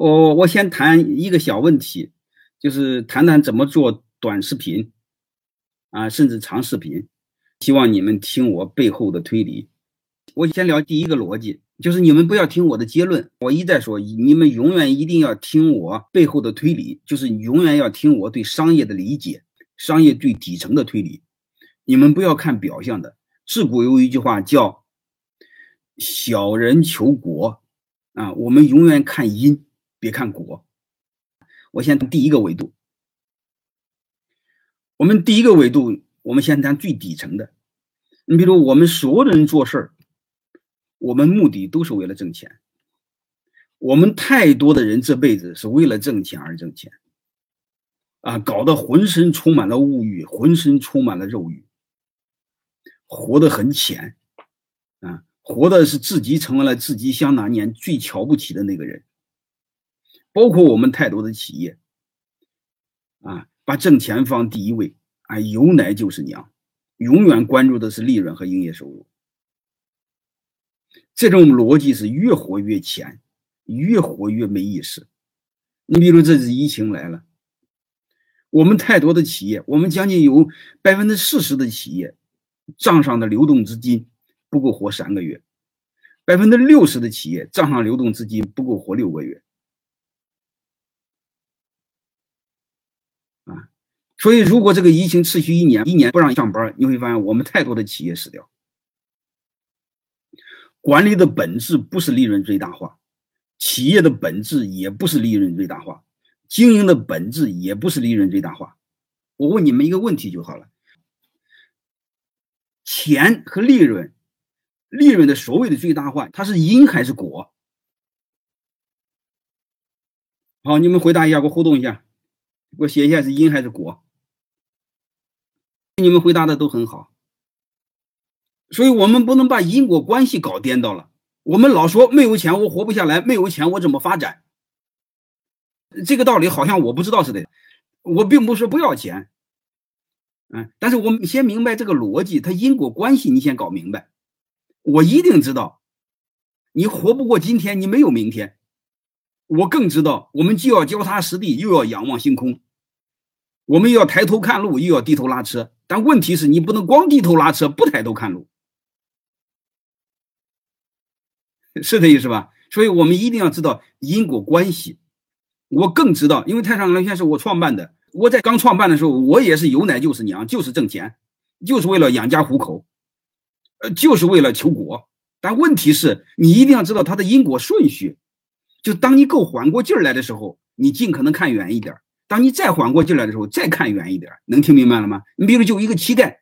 我我先谈一个小问题，就是谈谈怎么做短视频，啊，甚至长视频。希望你们听我背后的推理。我先聊第一个逻辑，就是你们不要听我的结论，我一再说，你们永远一定要听我背后的推理，就是永远要听我对商业的理解，商业最底层的推理。你们不要看表象的。自古有一句话叫“小人求果”，啊，我们永远看因。别看国，我先第一个维度。我们第一个维度，我们先谈最底层的。你比如我们所有的人做事儿，我们目的都是为了挣钱。我们太多的人这辈子是为了挣钱而挣钱，啊，搞得浑身充满了物欲，浑身充满了肉欲，活得很浅，啊，活的是自己成为了自己想当年最瞧不起的那个人。包括我们太多的企业，啊，把挣钱放第一位，啊，有奶就是娘，永远关注的是利润和营业收入。这种逻辑是越活越浅，越活越没意思。你比如这次疫情来了，我们太多的企业，我们将近有百分之四十的企业账上的流动资金不够活三个月，百分之六十的企业账上流动资金不够活六个月。所以，如果这个疫情持续一年，一年不让上班，你会发现我们太多的企业死掉。管理的本质不是利润最大化，企业的本质也不是利润最大化，经营的本质也不是利润最大化。我问你们一个问题就好了：钱和利润，利润的所谓的最大化，它是因还是果？好，你们回答一下，给我互动一下，给我写一下是因还是果。你们回答的都很好，所以我们不能把因果关系搞颠倒了。我们老说没有钱我活不下来，没有钱我怎么发展？这个道理好像我不知道似的。我并不是不要钱，嗯，但是我们先明白这个逻辑，它因果关系你先搞明白。我一定知道，你活不过今天，你没有明天。我更知道，我们既要脚踏实地，又要仰望星空。我们要抬头看路，又要低头拉车。但问题是你不能光低头拉车，不抬头看路，是这意思吧？所以我们一定要知道因果关系。我更知道，因为太上老君是我创办的。我在刚创办的时候，我也是有奶就是娘，就是挣钱，就是为了养家糊口，呃，就是为了求果。但问题是你一定要知道它的因果顺序。就当你够缓过劲儿来的时候，你尽可能看远一点。当你再缓过劲来的时候，再看远一点，能听明白了吗？你比如就一个乞丐，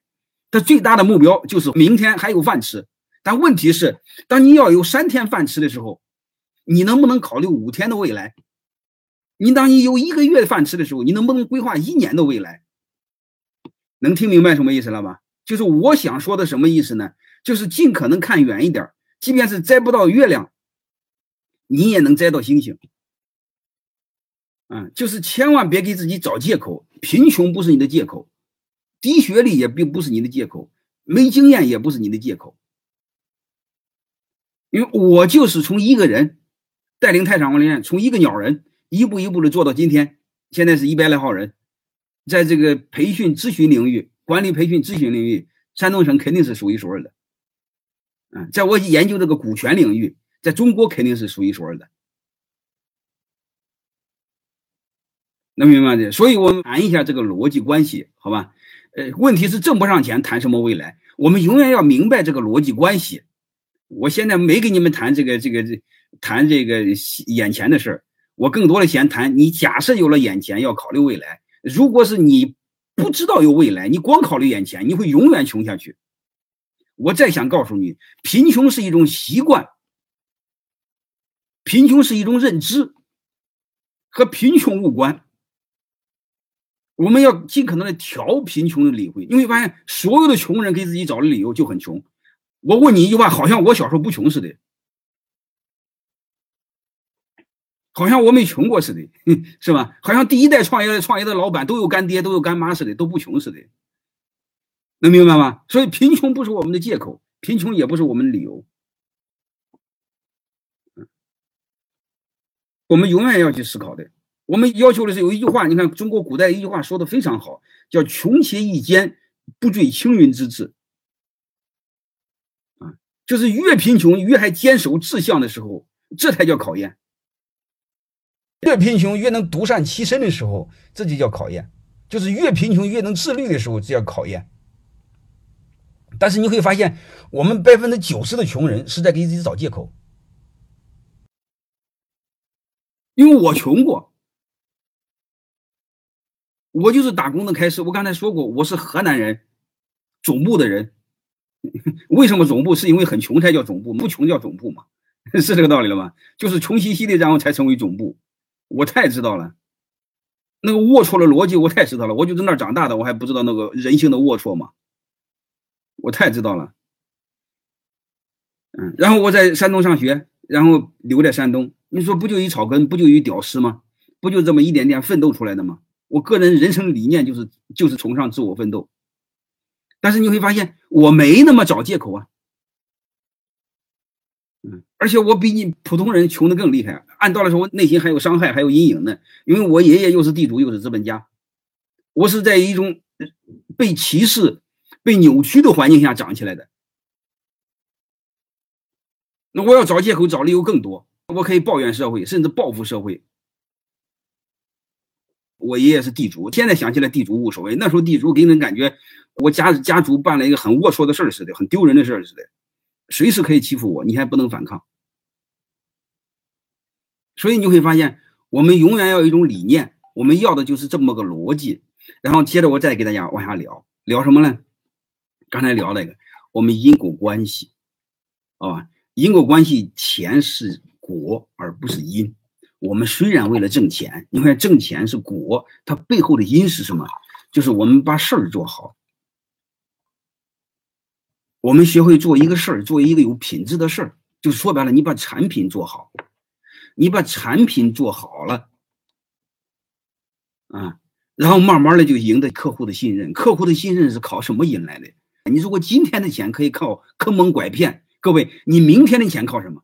他最大的目标就是明天还有饭吃。但问题是，当你要有三天饭吃的时候，你能不能考虑五天的未来？你当你有一个月饭吃的时候，你能不能规划一年的未来？能听明白什么意思了吧？就是我想说的什么意思呢？就是尽可能看远一点，即便是摘不到月亮，你也能摘到星星。嗯，就是千万别给自己找借口，贫穷不是你的借口，低学历也并不是你的借口，没经验也不是你的借口。因为我就是从一个人带领太上皇连，从一个鸟人一步一步的做到今天，现在是一百来号人，在这个培训咨询领域、管理培训咨询领域，山东省肯定是数一数二的。嗯，在我研究这个股权领域，在中国肯定是数一数二的。能明白的，所以我们谈一下这个逻辑关系，好吧？呃，问题是挣不上钱，谈什么未来？我们永远要明白这个逻辑关系。我现在没跟你们谈这个、这个、这谈这个眼前的事儿，我更多的先谈。你假设有了眼前，要考虑未来。如果是你不知道有未来，你光考虑眼前，你会永远穷下去。我再想告诉你，贫穷是一种习惯，贫穷是一种认知，和贫穷无关。我们要尽可能的调贫穷的理会，你会发现所有的穷人给自己找的理由就很穷。我问你一句话，好像我小时候不穷似的，好像我没穷过似的，是吧？好像第一代创业的创业的老板都有干爹都有干妈似的，都不穷似的，能明白吗？所以贫穷不是我们的借口，贫穷也不是我们的理由。我们永远要去思考的。我们要求的是有一句话，你看中国古代一句话说的非常好，叫“穷且益坚，不坠青云之志”。啊，就是越贫穷越还坚守志向的时候，这才叫考验；越贫穷越能独善其身的时候，这就叫考验；就是越贫穷越能自律的时候，这叫考验。但是你会发现，我们百分之九十的穷人是在给自己找借口，因为我穷过。我就是打工的开始。我刚才说过，我是河南人，总部的人。为什么总部？是因为很穷才叫总部，不穷叫总部嘛？是这个道理了吗？就是穷兮兮的，然后才成为总部。我太知道了，那个龌龊的逻辑我太知道了。我就在那儿长大的，我还不知道那个人性的龌龊吗？我太知道了。嗯，然后我在山东上学，然后留在山东。你说不就一草根，不就一屌丝吗？不就这么一点点奋斗出来的吗？我个人人生理念就是就是崇尚自我奋斗，但是你会发现我没那么找借口啊，嗯，而且我比你普通人穷的更厉害。按道理说，我内心还有伤害，还有阴影呢，因为我爷爷又是地主又是资本家，我是在一种被歧视、被扭曲的环境下长起来的。那我要找借口、找理由更多，我可以抱怨社会，甚至报复社会。我爷爷是地主，现在想起来地主无所谓。那时候地主给人感觉，我家家族办了一个很龌龊的事儿似的，很丢人的事儿似的，随时可以欺负我，你还不能反抗。所以你就会发现，我们永远要有一种理念，我们要的就是这么个逻辑。然后接着我再给大家往下聊聊什么呢？刚才聊那个，我们因果关系，啊，因果关系，钱是果而不是因。我们虽然为了挣钱，你看挣钱是果，它背后的因是什么？就是我们把事儿做好，我们学会做一个事儿，做一个有品质的事儿，就说白了，你把产品做好，你把产品做好了，啊，然后慢慢的就赢得客户的信任。客户的信任是靠什么赢来的？你如果今天的钱可以靠坑蒙拐骗，各位，你明天的钱靠什么？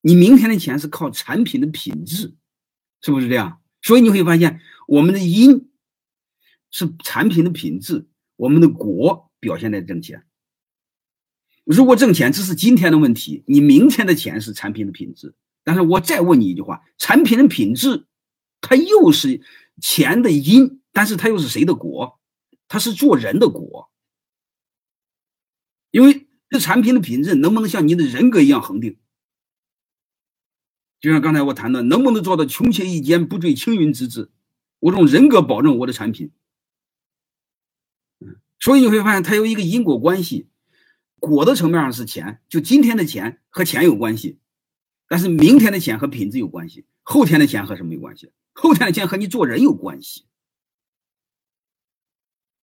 你明天的钱是靠产品的品质，是不是这样？所以你会发现，我们的因是产品的品质，我们的果表现在挣钱。如果挣钱只是今天的问题，你明天的钱是产品的品质。但是我再问你一句话：产品的品质，它又是钱的因，但是它又是谁的果？它是做人的果。因为这产品的品质能不能像你的人格一样恒定？就像刚才我谈的，能不能做到穷且益坚，不坠青云之志？我用人格保证我的产品。所以你会发现它有一个因果关系，果的层面上是钱，就今天的钱和钱有关系，但是明天的钱和品质有关系，后天的钱和什么有关系？后天的钱和你做人有关系。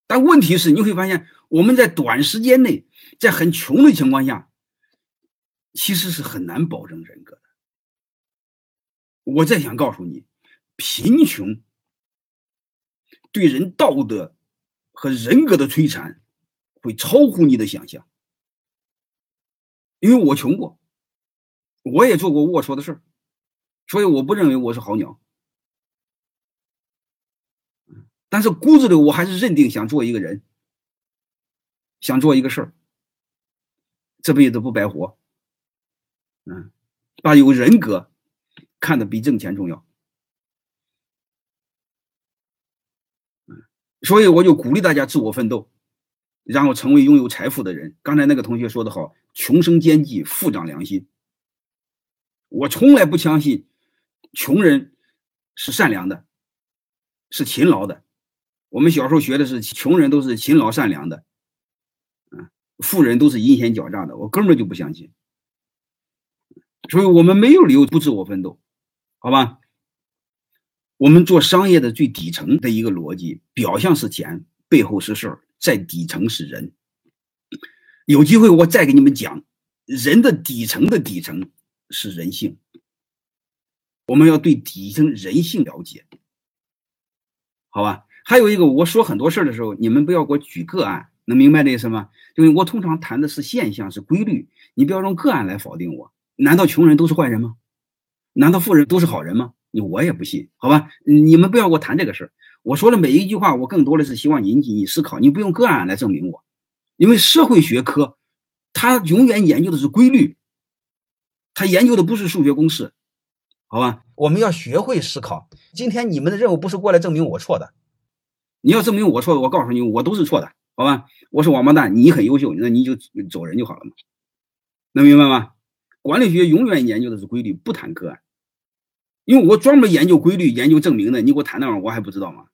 但问题是，你会发现我们在短时间内，在很穷的情况下，其实是很难保证人格的。我再想告诉你，贫穷对人道德和人格的摧残会超乎你的想象。因为我穷过，我也做过龌龊的事儿，所以我不认为我是好鸟。但是骨子里我还是认定想做一个人，想做一个事儿，这辈子不白活。嗯，把有人格。看的比挣钱重要，所以我就鼓励大家自我奋斗，然后成为拥有财富的人。刚才那个同学说的好，穷生奸计，富长良心。我从来不相信穷人是善良的，是勤劳的。我们小时候学的是穷人都是勤劳善良的，嗯，富人都是阴险狡诈的。我根本就不相信，所以我们没有理由不自我奋斗。好吧，我们做商业的最底层的一个逻辑，表象是钱，背后是事儿，在底层是人。有机会我再给你们讲，人的底层的底层是人性。我们要对底层人性了解，好吧？还有一个，我说很多事儿的时候，你们不要给我举个案，能明白这意思吗？因为我通常谈的是现象，是规律，你不要用个案来否定我。难道穷人都是坏人吗？难道富人都是好人吗？你我也不信，好吧？你们不要给我谈这个事儿。我说的每一句话，我更多的是希望引起你思考。你不用个案来证明我，因为社会学科，它永远研究的是规律，它研究的不是数学公式，好吧？我们要学会思考。今天你们的任务不是过来证明我错的，你要证明我错的，我告诉你，我都是错的，好吧？我是王八蛋，你很优秀，那你就走人就好了嘛，能明白吗？管理学永远研究的是规律，不谈个案，因为我专门研究规律、研究证明的。你给我谈那玩意儿，我还不知道吗？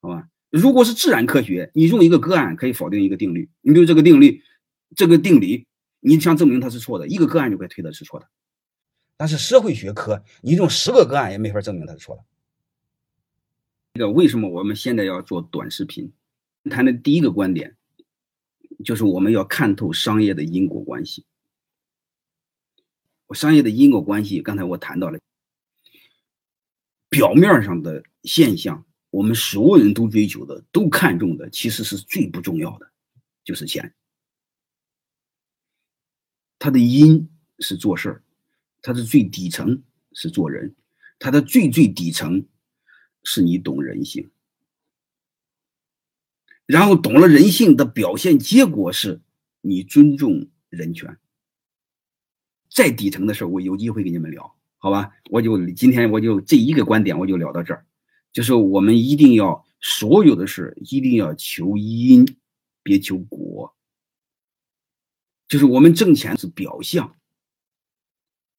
好吧，如果是自然科学，你用一个个案可以否定一个定律。你比如这个定律，这个定理，你想证明它是错的，一个个案就可以推的是错的。但是社会学科，你用十个个案也没法证明它是错的。这个为什么我们现在要做短视频？谈的第一个观点，就是我们要看透商业的因果关系。我商业的因果关系，刚才我谈到了，表面上的现象，我们所有人都追求的、都看重的，其实是最不重要的，就是钱。它的因是做事儿，它的最底层是做人，它的最最底层是你懂人性，然后懂了人性的表现结果是你尊重人权。再底层的事儿，我有机会跟你们聊，好吧？我就今天我就这一个观点，我就聊到这儿，就是我们一定要所有的事一定要求因，别求果。就是我们挣钱是表象，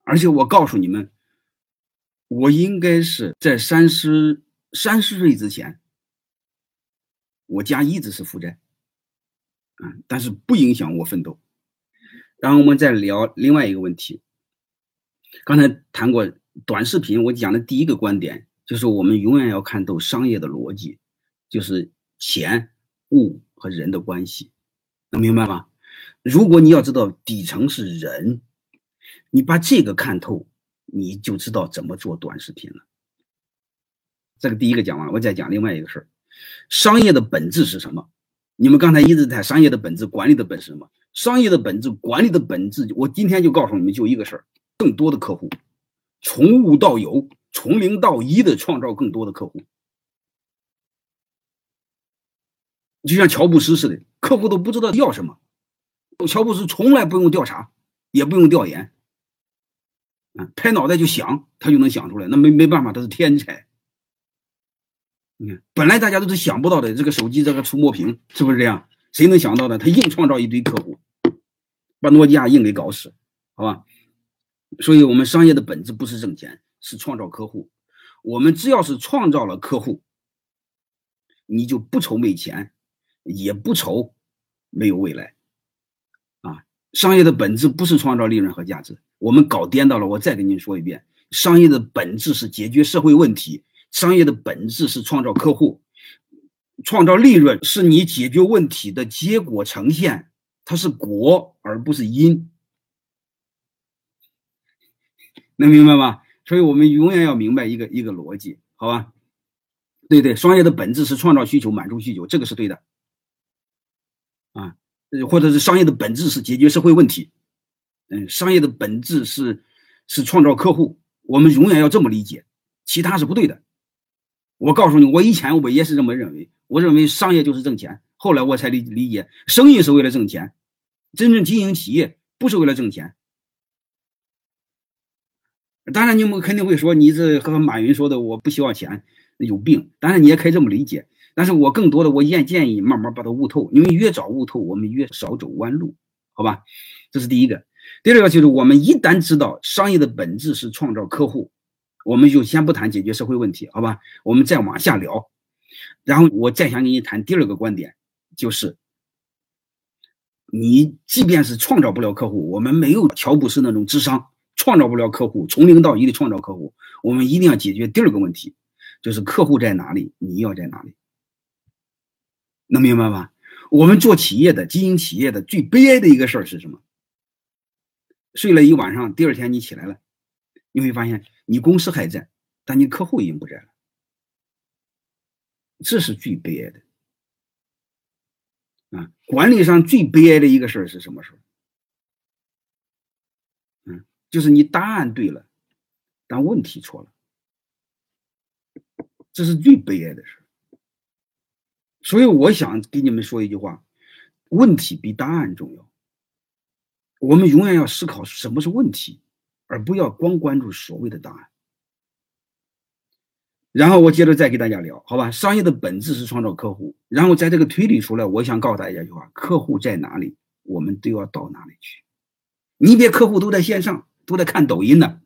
而且我告诉你们，我应该是在三十三十岁之前，我家一直是负债，嗯，但是不影响我奋斗。然后我们再聊另外一个问题。刚才谈过短视频，我讲的第一个观点就是我们永远要看透商业的逻辑，就是钱、物和人的关系，能明白吗？如果你要知道底层是人，你把这个看透，你就知道怎么做短视频了。这个第一个讲完，我再讲另外一个事儿：商业的本质是什么？你们刚才一直在商业的本质、管理的本质什么？商业的本质、管理的本质，我今天就告诉你们，就一个事儿：更多的客户，从无到有，从零到一的创造更多的客户。就像乔布斯似的，客户都不知道要什么，乔布斯从来不用调查，也不用调研，嗯，拍脑袋就想，他就能想出来。那没没办法，他是天才。你看，本来大家都是想不到的，这个手机这个触摸屏是不是这样？谁能想到的？他硬创造一堆客户，把诺基亚硬给搞死，好吧？所以，我们商业的本质不是挣钱，是创造客户。我们只要是创造了客户，你就不愁没钱，也不愁没有未来。啊，商业的本质不是创造利润和价值，我们搞颠倒了。我再跟您说一遍，商业的本质是解决社会问题。商业的本质是创造客户，创造利润是你解决问题的结果呈现，它是果而不是因，能明白吗？所以我们永远要明白一个一个逻辑，好吧？对对，商业的本质是创造需求，满足需求，这个是对的，啊，或者是商业的本质是解决社会问题，嗯，商业的本质是是创造客户，我们永远要这么理解，其他是不对的。我告诉你，我以前我也是这么认为。我认为商业就是挣钱，后来我才理理解，生意是为了挣钱，真正经营企业不是为了挣钱。当然，你们肯定会说，你这和马云说的，我不需要钱，有病。当然，你也可以这么理解。但是我更多的，我建建议慢慢把它悟透，因为越早悟透，我们越少走弯路，好吧？这是第一个。第二个就是，我们一旦知道商业的本质是创造客户。我们就先不谈解决社会问题，好吧？我们再往下聊，然后我再想跟你谈第二个观点，就是你即便是创造不了客户，我们没有乔布斯那种智商，创造不了客户，从零到一的创造客户，我们一定要解决第二个问题，就是客户在哪里，你要在哪里，能明白吗？我们做企业的、经营企业的最悲哀的一个事儿是什么？睡了一晚上，第二天你起来了。你会发现，你公司还在，但你客户已经不在了，这是最悲哀的啊！管理上最悲哀的一个事儿是什么事儿？就是你答案对了，但问题错了，这是最悲哀的事。所以我想给你们说一句话：问题比答案重要。我们永远要思考什么是问题，而不要光关注所谓的答案。然后我接着再给大家聊，好吧？商业的本质是创造客户，然后在这个推理出来，我想告诉大家一句话：客户在哪里，我们都要到哪里去。你别客户都在线上，都在看抖音呢，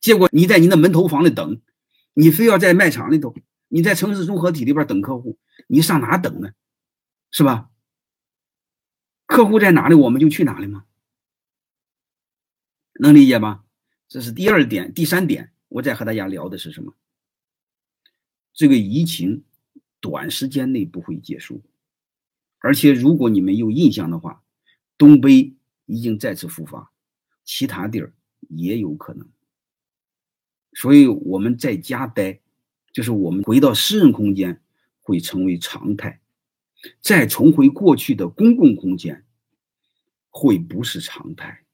结果你在你的门头房里等，你非要在卖场里头，你在城市综合体里边等客户，你上哪等呢？是吧？客户在哪里，我们就去哪里吗？能理解吗？这是第二点，第三点，我再和大家聊的是什么？这个疫情短时间内不会结束，而且如果你们有印象的话，东北已经再次复发，其他地儿也有可能。所以我们在家待，就是我们回到私人空间会成为常态，再重回过去的公共空间会不是常态。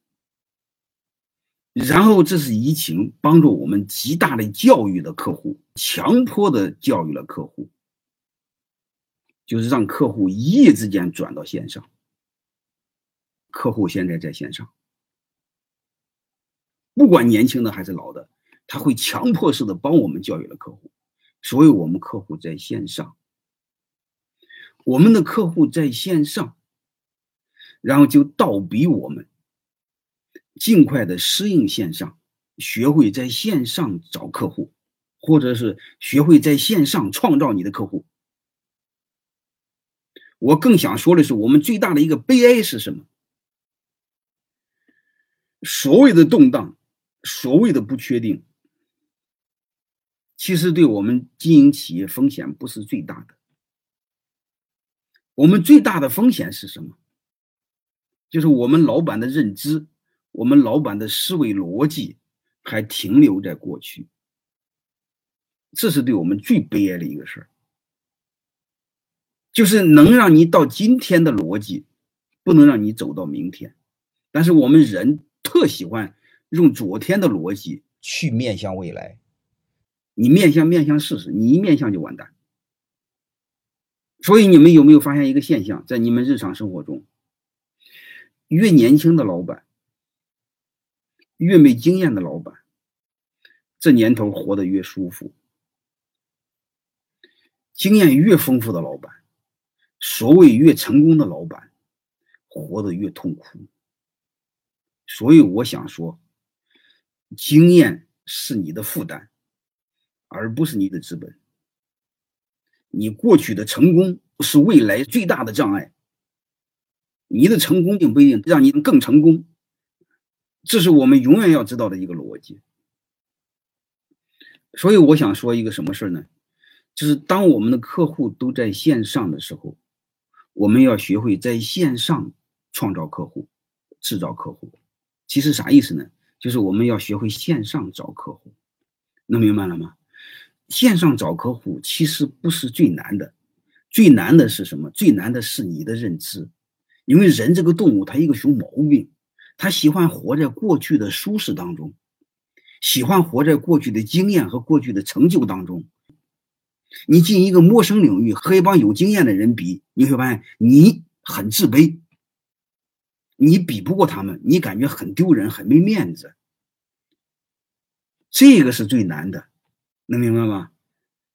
然后，这是疫情帮助我们极大的教育的客户，强迫的教育了客户，就是让客户一夜之间转到线上。客户现在在线上，不管年轻的还是老的，他会强迫式的帮我们教育了客户，所以我们客户在线上，我们的客户在线上，然后就倒逼我们。尽快的适应线上，学会在线上找客户，或者是学会在线上创造你的客户。我更想说的是，我们最大的一个悲哀是什么？所谓的动荡，所谓的不确定，其实对我们经营企业风险不是最大的。我们最大的风险是什么？就是我们老板的认知。我们老板的思维逻辑还停留在过去，这是对我们最悲哀的一个事儿。就是能让你到今天的逻辑，不能让你走到明天。但是我们人特喜欢用昨天的逻辑去面向未来。你面向面向试试，你一面向就完蛋。所以你们有没有发现一个现象，在你们日常生活中，越年轻的老板。越没经验的老板，这年头活得越舒服；经验越丰富的老板，所谓越成功的老板，活得越痛苦。所以我想说，经验是你的负担，而不是你的资本。你过去的成功是未来最大的障碍。你的成功并不一定让你更成功。这是我们永远要知道的一个逻辑，所以我想说一个什么事儿呢？就是当我们的客户都在线上的时候，我们要学会在线上创造客户、制造客户。其实啥意思呢？就是我们要学会线上找客户，能明白了吗？线上找客户其实不是最难的，最难的是什么？最难的是你的认知，因为人这个动物，它一个熊毛病。他喜欢活在过去的舒适当中，喜欢活在过去的经验和过去的成就当中。你进一个陌生领域和一帮有经验的人比，你会发现你很自卑，你比不过他们，你感觉很丢人，很没面子。这个是最难的，能明白吗？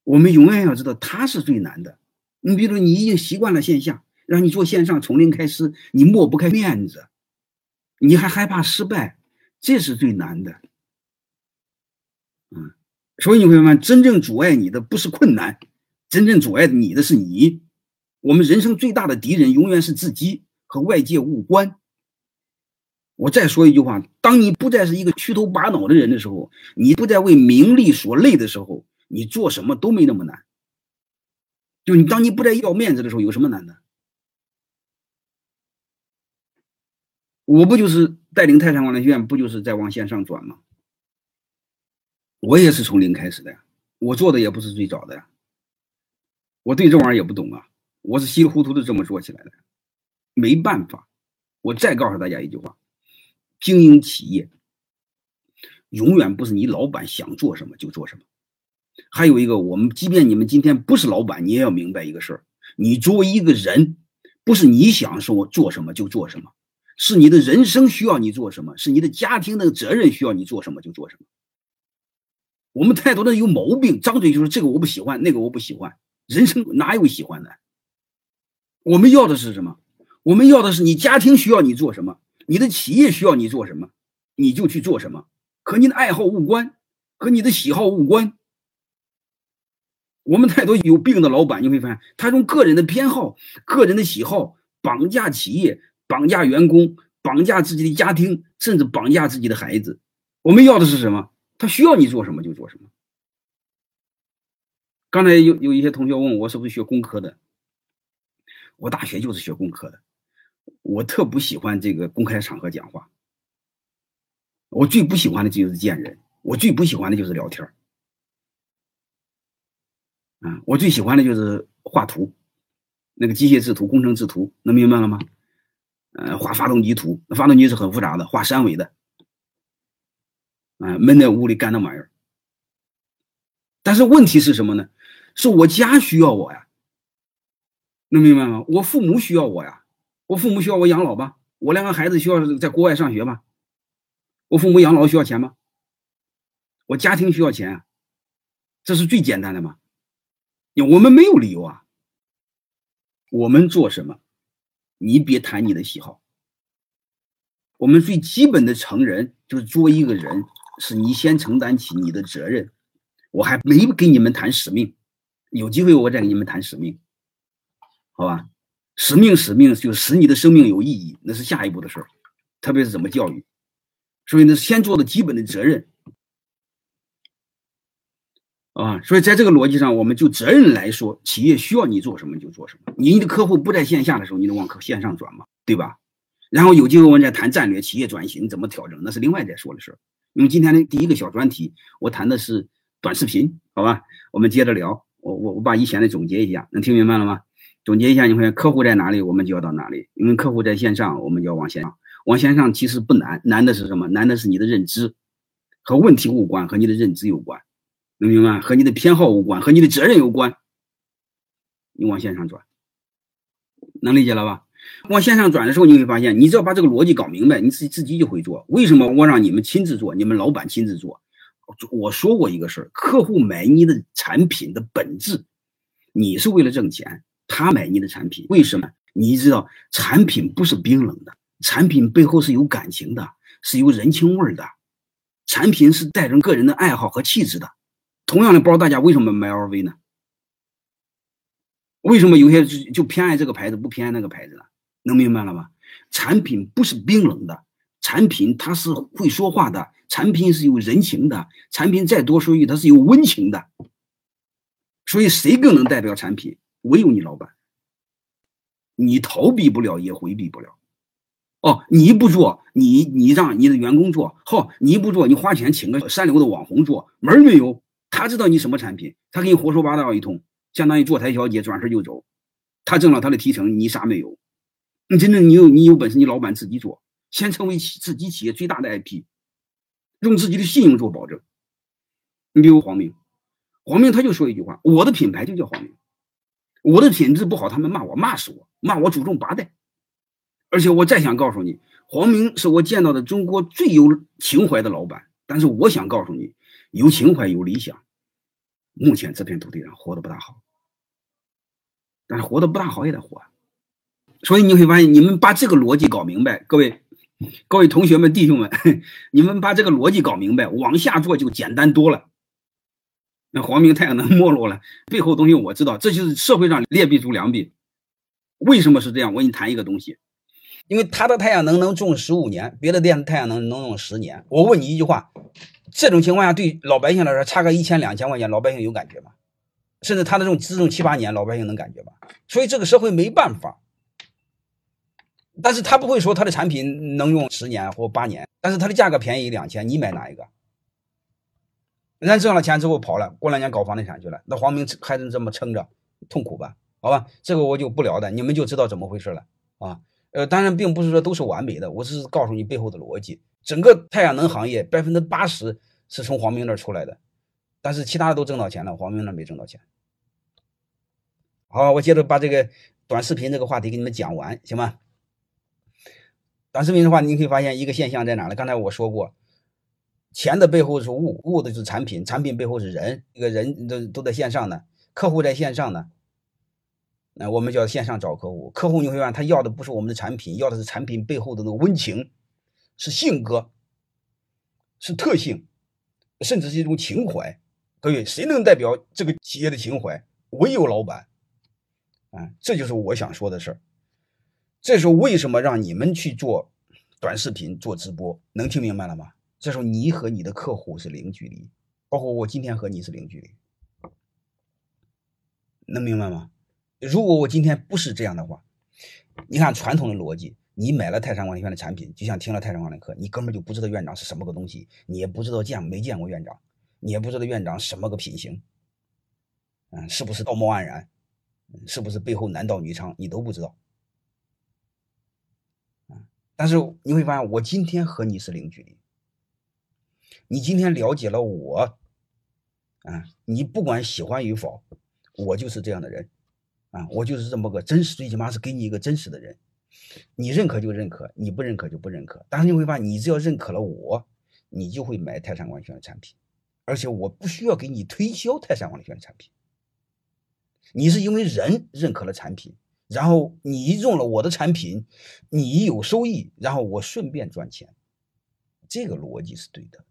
我们永远要知道，他是最难的。你比如你已经习惯了线下，让你做线上从零开始，你抹不开面子。你还害怕失败，这是最难的，嗯，所以你会发现，真正阻碍你的不是困难，真正阻碍你的是你。我们人生最大的敌人永远是自己和外界无关。我再说一句话：当你不再是一个虚头巴脑的人的时候，你不再为名利所累的时候，你做什么都没那么难。就你当你不再要面子的时候，有什么难的？我不就是带领泰山管理学院，不就是在往线上转吗？我也是从零开始的呀，我做的也不是最早的呀，我对这玩意儿也不懂啊，我是稀里糊涂的这么做起来的，没办法。我再告诉大家一句话：经营企业永远不是你老板想做什么就做什么。还有一个，我们即便你们今天不是老板，你也要明白一个事儿：你作为一个人，不是你想说做什么就做什么，是你的人生需要你做什么，是你的家庭的责任需要你做什么就做什么。我们太多的人有毛病，张嘴就是这个我不喜欢，那个我不喜欢。人生哪有喜欢的？我们要的是什么？我们要的是你家庭需要你做什么，你的企业需要你做什么，你就去做什么，和你的爱好无关，和你的喜好无关。我们太多有病的老板，你会发现他用个人的偏好、个人的喜好绑架企业、绑架员工、绑架自己的家庭，甚至绑架自己的孩子。我们要的是什么？他需要你做什么就做什么。刚才有有一些同学问我是不是学工科的，我大学就是学工科的。我特不喜欢这个公开场合讲话，我最不喜欢的就是见人，我最不喜欢的就是聊天啊，我最喜欢的就是画图，那个机械制图、工程制图，能明白了吗？呃，画发动机图，那发动机是很复杂的，画三维的，啊，闷在屋里干那玩意儿。但是问题是什么呢？是我家需要我呀，能明白吗？我父母需要我呀。我父母需要我养老吧？我两个孩子需要在国外上学吧？我父母养老需要钱吗？我家庭需要钱，这是最简单的嘛？我们没有理由啊。我们做什么？你别谈你的喜好。我们最基本的成人就是做一个人，是你先承担起你的责任。我还没跟你们谈使命，有机会我再跟你们谈使命，好吧？使命，使命就使你的生命有意义，那是下一步的事儿，特别是怎么教育。所以呢，先做的基本的责任啊。所以在这个逻辑上，我们就责任来说，企业需要你做什么就做什么。你的客户不在线下的时候，你能往线上转吗？对吧？然后有机会我们再谈战略、企业转型怎么调整，那是另外再说的事儿。因为今天的第一个小专题，我谈的是短视频，好吧？我们接着聊。我我我把以前的总结一下，能听明白了吗？总结一下，你会发现客户在哪里，我们就要到哪里。因为客户在线上，我们就要往线上。往线上其实不难，难的是什么？难的是你的认知，和问题无关，和你的认知有关，能明白？和你的偏好无关，和你的责任有关。你往线上转，能理解了吧？往线上转的时候，你会发现，你只要把这个逻辑搞明白，你自己自己就会做。为什么我让你们亲自做？你们老板亲自做？我说过一个事儿：客户买你的产品的本质，你是为了挣钱。他买你的产品，为什么？你知道，产品不是冰冷的，产品背后是有感情的，是有人情味的，产品是带着个人的爱好和气质的。同样的包，大家为什么买 LV 呢？为什么有些就就偏爱这个牌子，不偏爱那个牌子呢？能明白了吗？产品不是冰冷的，产品它是会说话的，产品是有人情的，产品再多说一句，它是有温情的。所以，谁更能代表产品？唯有你老板，你逃避不了，也回避不了。哦，你不做，你你让你的员工做，好，你不做，你花钱请个三流的网红做，门没有。他知道你什么产品，他给你胡说八道一通，相当于坐台小姐，转身就走。他挣了他的提成，你啥没有？你真正你有你有本事，你老板自己做，先成为企自己企业最大的 IP，用自己的信用做保证。你比如黄明，黄明他就说一句话：我的品牌就叫黄明。我的品质不好，他们骂我，骂死我，骂我祖宗八代。而且我再想告诉你，黄明是我见到的中国最有情怀的老板。但是我想告诉你，有情怀有理想，目前这片土地上活得不大好。但是活得不大好也得活。所以你会发现，你们把这个逻辑搞明白，各位各位同学们弟兄们，你们把这个逻辑搞明白，往下做就简单多了。那黄明太阳能没落了，背后东西我知道，这就是社会上劣币逐良币。为什么是这样？我给你谈一个东西，因为他的太阳能能种十五年，别的电太阳能能用十年。我问你一句话，这种情况下对老百姓来说差个一千两千块钱，老百姓有感觉吗？甚至他的这种只种七八年，老百姓能感觉吗？所以这个社会没办法。但是他不会说他的产品能用十年或八年，但是他的价格便宜两千，你买哪一个？人家挣了钱之后跑了，过两年搞房地产去了。那黄明还能这么撑着，痛苦吧？好吧，这个我就不聊的，你们就知道怎么回事了啊。呃，当然并不是说都是完美的，我只是告诉你背后的逻辑。整个太阳能行业百分之八十是从黄明那出来的，但是其他的都挣到钱了，黄明那没挣到钱。好，我接着把这个短视频这个话题给你们讲完，行吗？短视频的话，你可以发现一个现象在哪呢？刚才我说过，钱的背后是物，物的是产品，产品背后是人，一个人都都在线上呢，客户在线上呢，那我们叫线上找客户。客户你会发现，他要的不是我们的产品，要的是产品背后的那个温情，是性格，是特性，甚至是一种情怀。各位，谁能代表这个企业的情怀？唯有老板。啊，这就是我想说的事儿。这时候为什么让你们去做短视频、做直播？能听明白了吗？这时候你和你的客户是零距离，包括我今天和你是零距离，能明白吗？如果我今天不是这样的话，你看传统的逻辑，你买了泰山管理学院的产品，就像听了泰山管理课，你根本就不知道院长是什么个东西，你也不知道见没见过院长，你也不知道院长什么个品行，嗯，是不是道貌岸然，是不是背后男盗女娼，你都不知道。但是你会发现，我今天和你是零距离。你今天了解了我，啊，你不管喜欢与否，我就是这样的人，啊，我就是这么个真实，最起码是给你一个真实的人。你认可就认可，你不认可就不认可。但是你会发现，你只要认可了我，你就会买泰山管理学院的产品，而且我不需要给你推销泰山管理学院的产品。你是因为人认可了产品。然后你用了我的产品，你有收益，然后我顺便赚钱，这个逻辑是对的，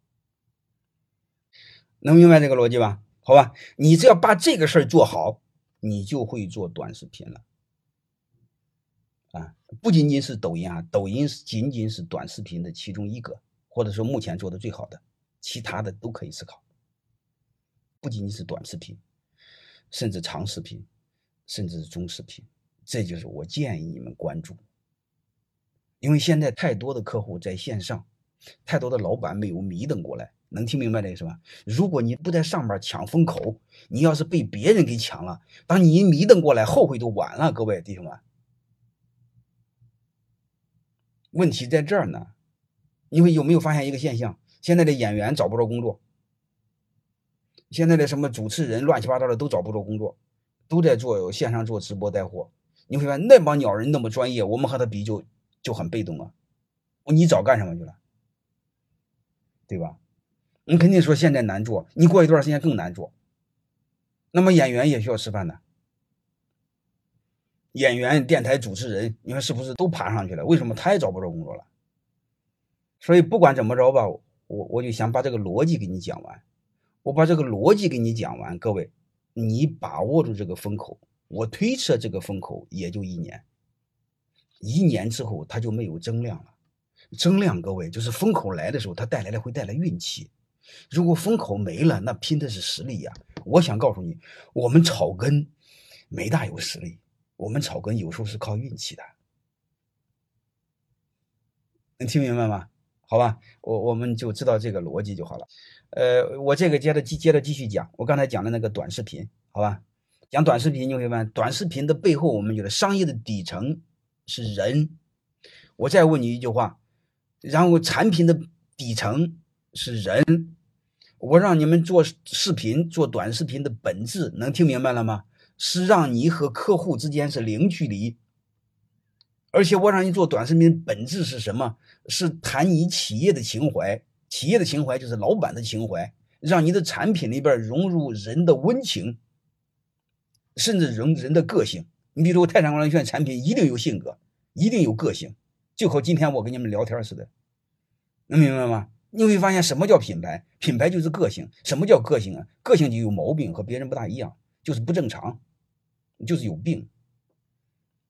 能明白这个逻辑吧？好吧，你只要把这个事儿做好，你就会做短视频了。啊，不仅仅是抖音啊，抖音是仅仅是短视频的其中一个，或者说目前做的最好的，其他的都可以思考。不仅仅是短视频，甚至长视频，甚至是中视频。这就是我建议你们关注，因为现在太多的客户在线上，太多的老板没有迷瞪过来，能听明白这意思吧？如果你不在上面抢风口，你要是被别人给抢了，当你一迷瞪过来，后悔都晚了。各位弟兄们，问题在这儿呢。因为有没有发现一个现象？现在的演员找不着工作，现在的什么主持人乱七八糟的都找不着工作，都在做线上做直播带货。你会发现那帮鸟人那么专业，我们和他比就就很被动啊！你早干什么去了？对吧？你肯定说现在难做，你过一段时间更难做。那么演员也需要吃饭的，演员、电台主持人，你说是不是都爬上去了？为什么他也找不着工作了？所以不管怎么着吧，我我就想把这个逻辑给你讲完。我把这个逻辑给你讲完，各位，你把握住这个风口。我推测这个风口也就一年，一年之后它就没有增量了。增量，各位就是风口来的时候，它带来的会带来运气。如果风口没了，那拼的是实力呀。我想告诉你，我们草根没大有实力，我们草根有时候是靠运气的。能听明白吗？好吧，我我们就知道这个逻辑就好了。呃，我这个接着继接着继续讲，我刚才讲的那个短视频，好吧。讲短视频，你会发现短视频的背后，我们觉得商业的底层是人。我再问你一句话，然后产品的底层是人。我让你们做视频、做短视频的本质，能听明白了吗？是让你和客户之间是零距离。而且我让你做短视频，本质是什么？是谈你企业的情怀。企业的情怀就是老板的情怀，让你的产品里边融入人的温情。甚至融人的个性，你比如泰山管理学院产品一定有性格，一定有个性，就和今天我跟你们聊天似的，能明白吗？你会发现什么叫品牌？品牌就是个性。什么叫个性啊？个性就有毛病，和别人不大一样，就是不正常，就是有病。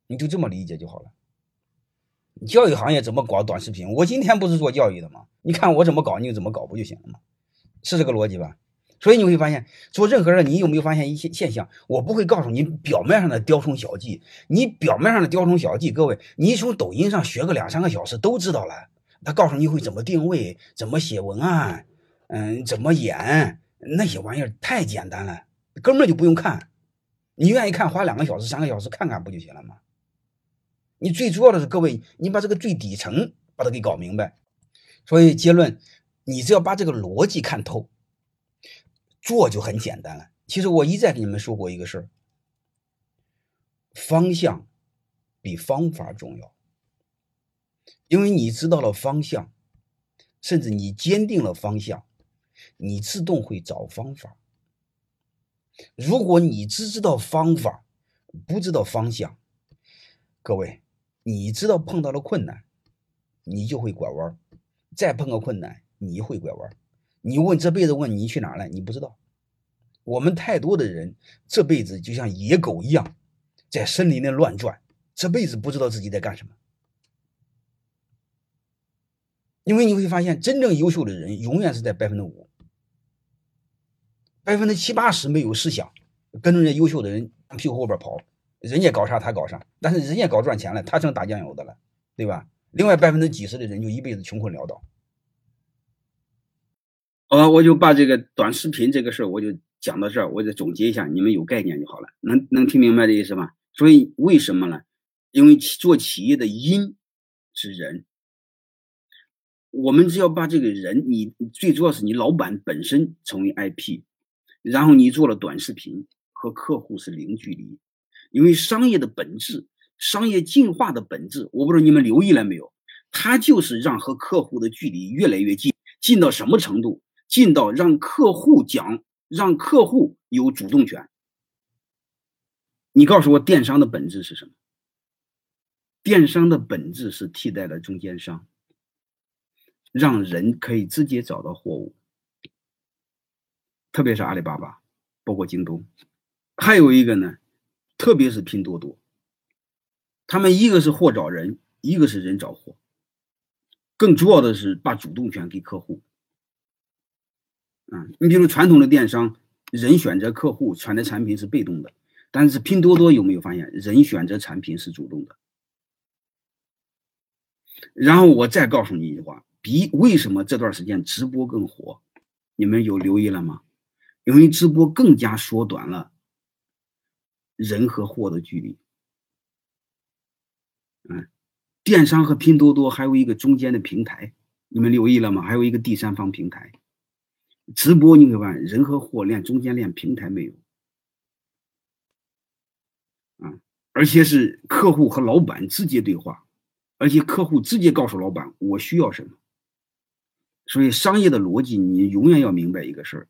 你就这么理解就好了。教育行业怎么搞短视频？我今天不是做教育的吗？你看我怎么搞，你就怎么搞不就行了吗？是这个逻辑吧？所以你会发现，做任何事，你有没有发现一些现象？我不会告诉你表面上的雕虫小技，你表面上的雕虫小技，各位，你从抖音上学个两三个小时都知道了。他告诉你会怎么定位，怎么写文案，嗯，怎么演，那些玩意儿太简单了，根本就不用看。你愿意看，花两个小时、三个小时看看不就行了吗？你最主要的是，各位，你把这个最底层把它给搞明白。所以结论，你只要把这个逻辑看透，做就很简单了。其实我一再跟你们说过一个事儿，方向比方法重要，因为你知道了方向，甚至你坚定了方向，你自动会找方法。如果你只知道方法，不知道方向，各位，你知道碰到了困难，你就会拐弯再碰个困难，你会拐弯你问这辈子问你去哪了，你不知道。我们太多的人这辈子就像野狗一样，在森林里乱转，这辈子不知道自己在干什么。因为你会发现，真正优秀的人永远是在百分之五，百分之七八十没有思想，跟着人优秀的人屁股后边跑，人家搞啥他搞啥，但是人家搞赚钱了，他成打酱油的了，对吧？另外百分之几十的人就一辈子穷困潦倒。呃，我就把这个短视频这个事儿，我就。讲到这儿，我再总结一下，你们有概念就好了。能能听明白这意思吗？所以为什么呢？因为做企业的因是人，我们只要把这个人，你最主要是你老板本身成为 IP，然后你做了短视频，和客户是零距离。因为商业的本质，商业进化的本质，我不知道你们留意了没有？它就是让和客户的距离越来越近，近到什么程度？近到让客户讲。让客户有主动权。你告诉我，电商的本质是什么？电商的本质是替代了中间商，让人可以直接找到货物。特别是阿里巴巴，包括京东，还有一个呢，特别是拼多多，他们一个是货找人，一个是人找货，更主要的是把主动权给客户。嗯，你比如传统的电商，人选择客户，选择产品是被动的，但是拼多多有没有发现，人选择产品是主动的？然后我再告诉你一句话，比为什么这段时间直播更火？你们有留意了吗？因为直播更加缩短了人和货的距离。嗯，电商和拼多多还有一个中间的平台，你们留意了吗？还有一个第三方平台。直播你会发现，人和货链中间连平台没有，啊，而且是客户和老板直接对话，而且客户直接告诉老板我需要什么。所以商业的逻辑，你永远要明白一个事儿，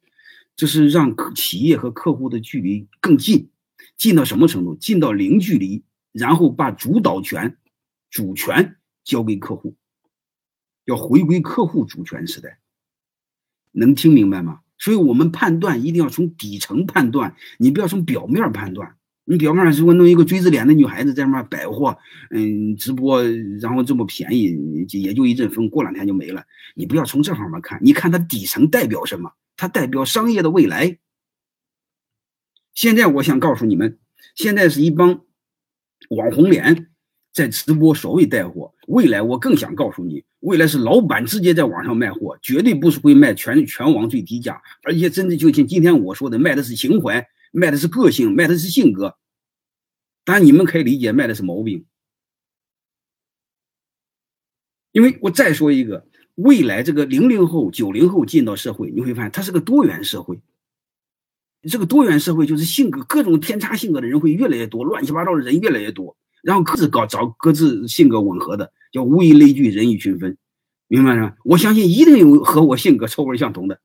就是让企业和客户的距离更近，近到什么程度？近到零距离，然后把主导权、主权交给客户，要回归客户主权时代。能听明白吗？所以我们判断一定要从底层判断，你不要从表面判断。你表面上如果弄一个锥子脸的女孩子在那儿摆货，嗯，直播，然后这么便宜，也就一阵风，过两天就没了。你不要从这方面看，你看它底层代表什么？它代表商业的未来。现在我想告诉你们，现在是一帮网红脸。在直播所谓带货，未来我更想告诉你，未来是老板直接在网上卖货，绝对不是会卖全全网最低价，而且真的就像今天我说的，卖的是情怀，卖的是个性，卖的是性格。当然你们可以理解，卖的是毛病。因为我再说一个，未来这个零零后、九零后进到社会，你会发现它是个多元社会。这个多元社会就是性格各种偏差性格的人会越来越多，乱七八糟的人越来越多。然后各自搞找各自性格吻合的，叫物以类聚，人以群分，明白吗？我相信一定有和我性格臭味相同的，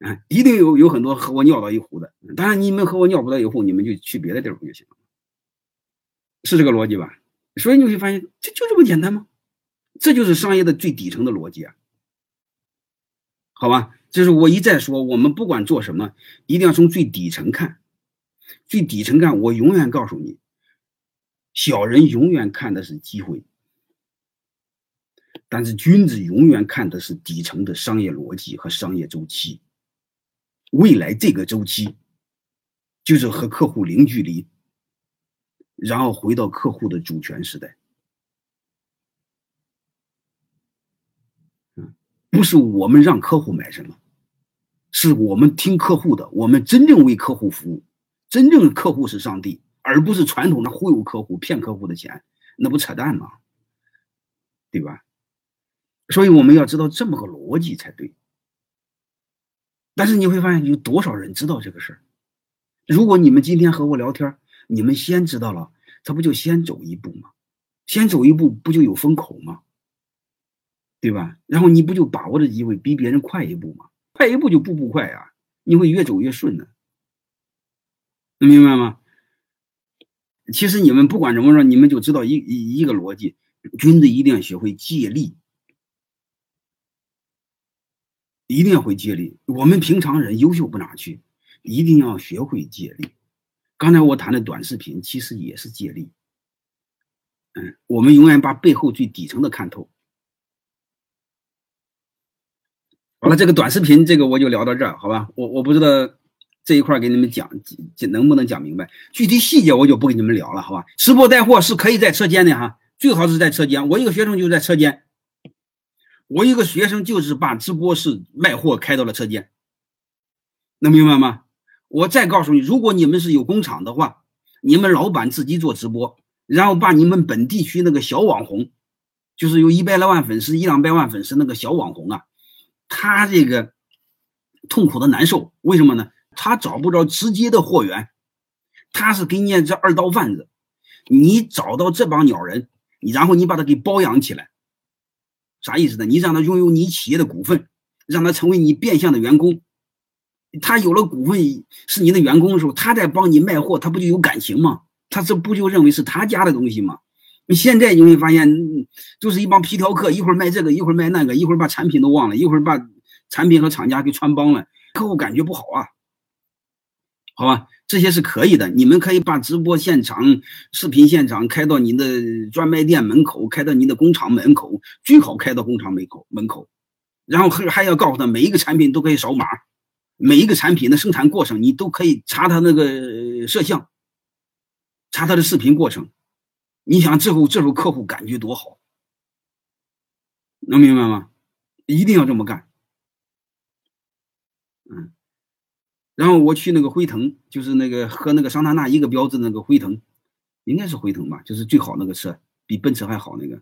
啊，一定有有很多和我尿到一壶的。当然，你们和我尿不到一壶，你们就去别的地方就行了，是这个逻辑吧？所以你会发现，这就这么简单吗？这就是商业的最底层的逻辑啊，好吧？就是我一再说，我们不管做什么，一定要从最底层看，最底层看。我永远告诉你。小人永远看的是机会，但是君子永远看的是底层的商业逻辑和商业周期。未来这个周期就是和客户零距离，然后回到客户的主权时代。不是我们让客户买什么，是我们听客户的，我们真正为客户服务，真正的客户是上帝。而不是传统的忽悠客户、骗客户的钱，那不扯淡吗？对吧？所以我们要知道这么个逻辑才对。但是你会发现，有多少人知道这个事儿？如果你们今天和我聊天，你们先知道了，他不就先走一步吗？先走一步，不就有风口吗？对吧？然后你不就把握着机会，比别人快一步吗？快一步就步步快呀，你会越走越顺的。能明白吗？其实你们不管怎么说，你们就知道一一一个逻辑：君子一定要学会借力，一定要会借力。我们平常人优秀不哪去，一定要学会借力。刚才我谈的短视频，其实也是借力。嗯，我们永远把背后最底层的看透。好了，这个短视频，这个我就聊到这儿，好吧？我我不知道这一块给你们讲讲能不能讲明白，具体细节我就不跟你们聊了，好吧？直播带货是可以在车间的哈，最好是在车间。我一个学生就在车间，我一个学生就是把直播室卖货开到了车间，能明白吗？我再告诉你，如果你们是有工厂的话，你们老板自己做直播，然后把你们本地区那个小网红，就是有一百来万粉丝、一两百万粉丝那个小网红啊。他这个痛苦的难受，为什么呢？他找不着直接的货源，他是给你这二道贩子。你找到这帮鸟人，然后你把他给包养起来，啥意思呢？你让他拥有你企业的股份，让他成为你变相的员工。他有了股份是你的员工的时候，他在帮你卖货，他不就有感情吗？他这不就认为是他家的东西吗？你现在你会发现，就是一帮皮条客，一会儿卖这个，一会儿卖那个，一会儿把产品都忘了，一会儿把产品和厂家给穿帮了，客户感觉不好啊。好吧，这些是可以的，你们可以把直播现场、视频现场开到你的专卖店门口，开到你的工厂门口，最好开到工厂门口门口，然后还还要告诉他每一个产品都可以扫码，每一个产品的生产过程你都可以查他那个摄像，查他的视频过程。你想，这后这时候客户感觉多好，能明白吗？一定要这么干。嗯，然后我去那个辉腾，就是那个和那个桑塔纳一个标志那个辉腾，应该是辉腾吧，就是最好那个车，比奔驰还好那个。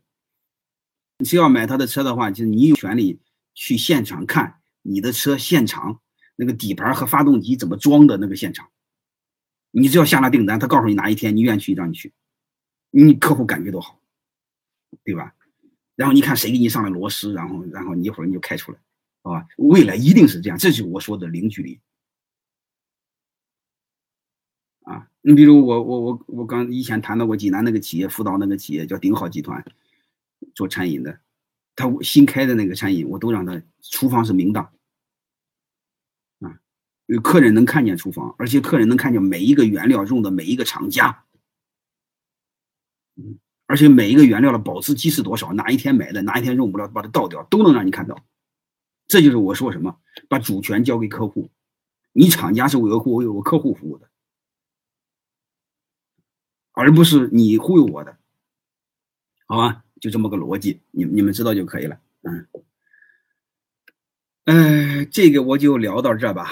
你只要买他的车的话，就是你有权利去现场看你的车现场那个底盘和发动机怎么装的那个现场。你只要下了订单，他告诉你哪一天你愿意去，让你去。你客户感觉多好，对吧？然后你看谁给你上了螺丝，然后然后你一会儿你就开出来，好吧？未来一定是这样，这就是我说的零距离啊！你比如我我我我刚以前谈到过济南那个企业辅导那个企业叫鼎好集团，做餐饮的，他新开的那个餐饮我都让他厨房是明档啊，有客人能看见厨房，而且客人能看见每一个原料用的每一个厂家。嗯，而且每一个原料的保质期是多少？哪一天买的，哪一天用不了，把它倒掉，都能让你看到。这就是我说什么，把主权交给客户。你厂家是维护为我客户服务的，而不是你忽悠我的，好吧？就这么个逻辑，你你们知道就可以了。嗯，呃，这个我就聊到这吧。